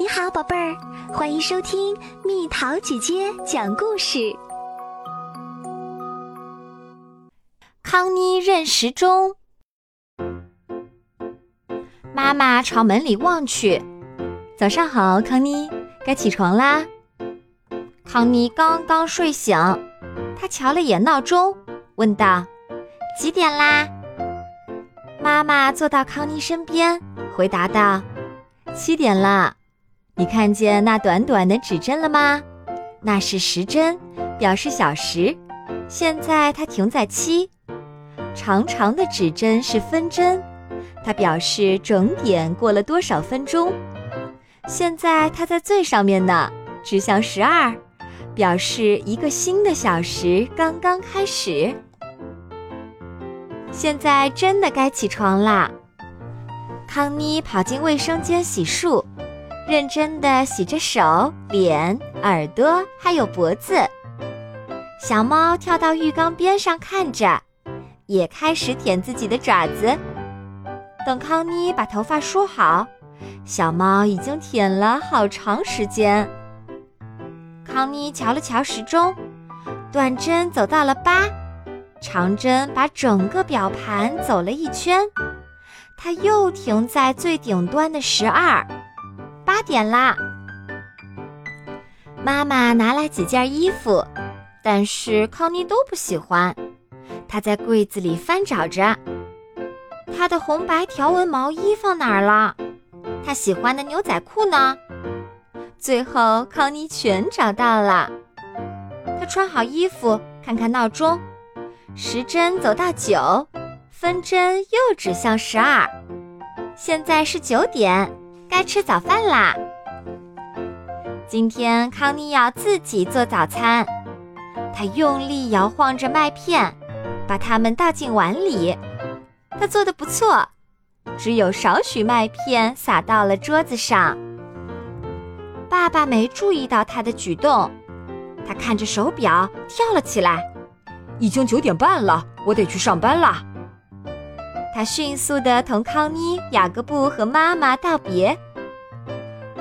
你好，宝贝儿，欢迎收听蜜桃姐姐讲故事。康妮认时钟。妈妈朝门里望去，早上好，康妮，该起床啦。康妮刚刚睡醒，她瞧了眼闹钟，问道：“几点啦？”妈妈坐到康妮身边，回答道：“七点啦。”你看见那短短的指针了吗？那是时针，表示小时。现在它停在七。长长的指针是分针，它表示整点过了多少分钟。现在它在最上面呢，指向十二，表示一个新的小时刚刚开始。现在真的该起床啦。康妮跑进卫生间洗漱。认真地洗着手、脸、耳朵，还有脖子。小猫跳到浴缸边上看着，也开始舔自己的爪子。等康妮把头发梳好，小猫已经舔了好长时间。康妮瞧了瞧时钟，短针走到了八，长针把整个表盘走了一圈，它又停在最顶端的十二。八点啦！妈妈拿来几件衣服，但是康妮都不喜欢。她在柜子里翻找着，她的红白条纹毛衣放哪儿了？她喜欢的牛仔裤呢？最后，康妮全找到了。她穿好衣服，看看闹钟，时针走到九，分针又指向十二，现在是九点。该吃早饭啦！今天康妮要自己做早餐，她用力摇晃着麦片，把它们倒进碗里。她做的不错，只有少许麦片洒到了桌子上。爸爸没注意到她的举动，他看着手表跳了起来，已经九点半了，我得去上班啦。他迅速地同康妮、雅各布和妈妈道别。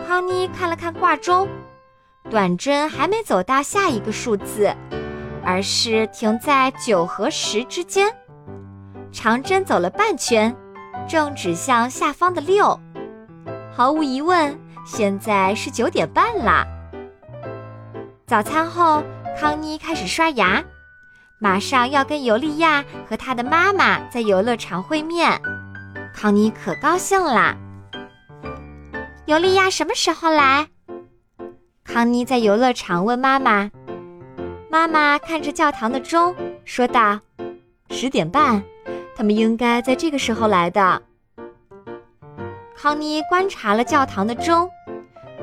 康妮看了看挂钟，短针还没走到下一个数字，而是停在九和十之间。长针走了半圈，正指向下方的六。毫无疑问，现在是九点半啦。早餐后，康妮开始刷牙。马上要跟尤利亚和他的妈妈在游乐场会面，康妮可高兴啦。尤利亚什么时候来？康妮在游乐场问妈妈。妈妈看着教堂的钟，说道：“十点半，他们应该在这个时候来的。”康妮观察了教堂的钟，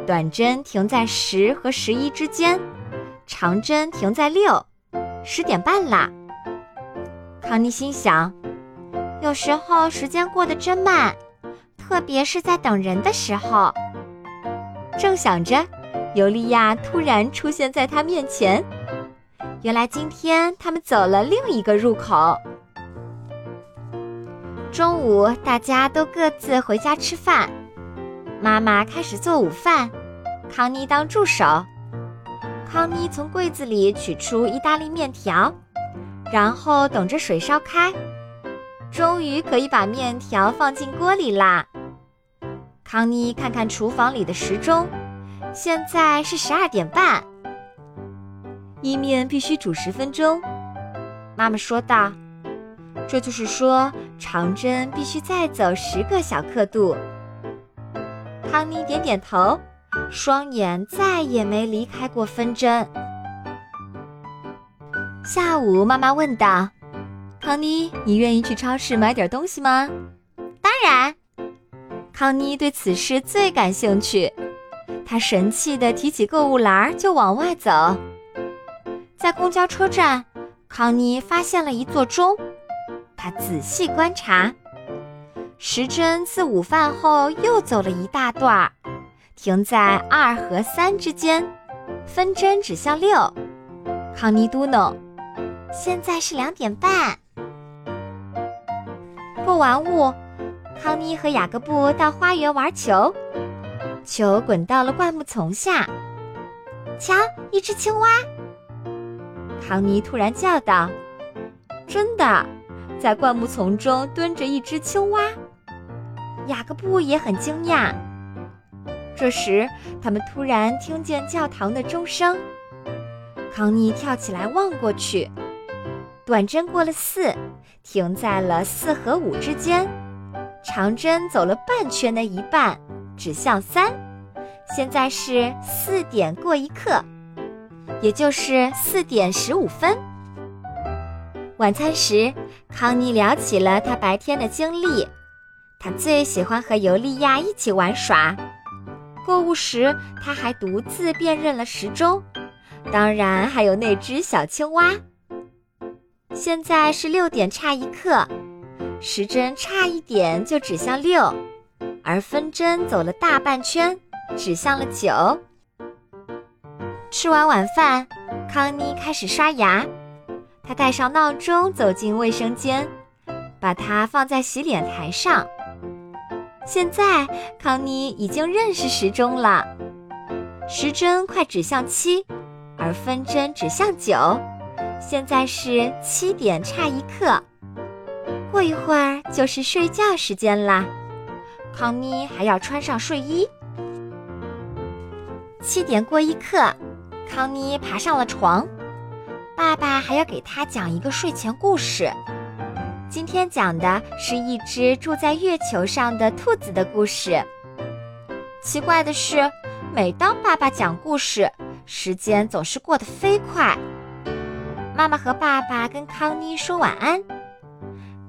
短针停在十和十一之间，长针停在六。十点半啦，康妮心想，有时候时间过得真慢，特别是在等人的时候。正想着，尤利亚突然出现在他面前。原来今天他们走了另一个入口。中午大家都各自回家吃饭，妈妈开始做午饭，康妮当助手。康妮从柜子里取出意大利面条，然后等着水烧开，终于可以把面条放进锅里啦。康妮看看厨房里的时钟，现在是十二点半。意面必须煮十分钟，妈妈说道。这就是说，长针必须再走十个小刻度。康妮点点头。双眼再也没离开过分针。下午，妈妈问道：“康妮，你愿意去超市买点东西吗？”“当然。”康妮对此事最感兴趣，她神气地提起购物篮就往外走。在公交车站，康妮发现了一座钟，她仔细观察，时针自午饭后又走了一大段儿。停在二和三之间，分针指向六。康妮嘟哝：“现在是两点半。”过完雾，康妮和雅各布到花园玩球。球滚到了灌木丛下。瞧，一只青蛙！康妮突然叫道：“真的，在灌木丛中蹲着一只青蛙。”雅各布也很惊讶。这时，他们突然听见教堂的钟声。康妮跳起来望过去，短针过了四，停在了四和五之间；长针走了半圈的一半，指向三。现在是四点过一刻，也就是四点十五分。晚餐时，康妮聊起了他白天的经历。他最喜欢和尤利亚一起玩耍。购物时，他还独自辨认了时钟，当然还有那只小青蛙。现在是六点差一刻，时针差一点就指向六，而分针走了大半圈，指向了九。吃完晚饭，康妮开始刷牙。她带上闹钟走进卫生间，把它放在洗脸台上。现在，康妮已经认识时钟了，时针快指向七，而分针指向九。现在是七点差一刻，过一会儿就是睡觉时间啦。康妮还要穿上睡衣。七点过一刻，康妮爬上了床，爸爸还要给她讲一个睡前故事。今天讲的是一只住在月球上的兔子的故事。奇怪的是，每当爸爸讲故事，时间总是过得飞快。妈妈和爸爸跟康妮说晚安，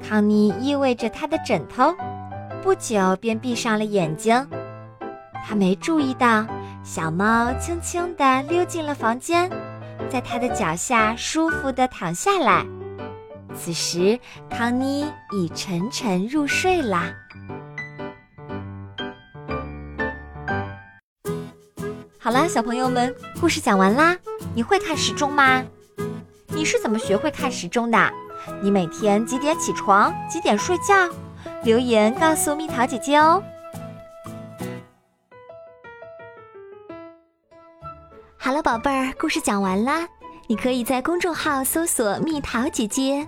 康妮依偎着他的枕头，不久便闭上了眼睛。他没注意到小猫轻轻地溜进了房间，在他的脚下舒服地躺下来。此时，康妮已沉沉入睡啦。好啦，小朋友们，故事讲完啦。你会看时钟吗？你是怎么学会看时钟的？你每天几点起床？几点睡觉？留言告诉蜜桃姐姐哦。好了，宝贝儿，故事讲完啦。你可以在公众号搜索“蜜桃姐姐”。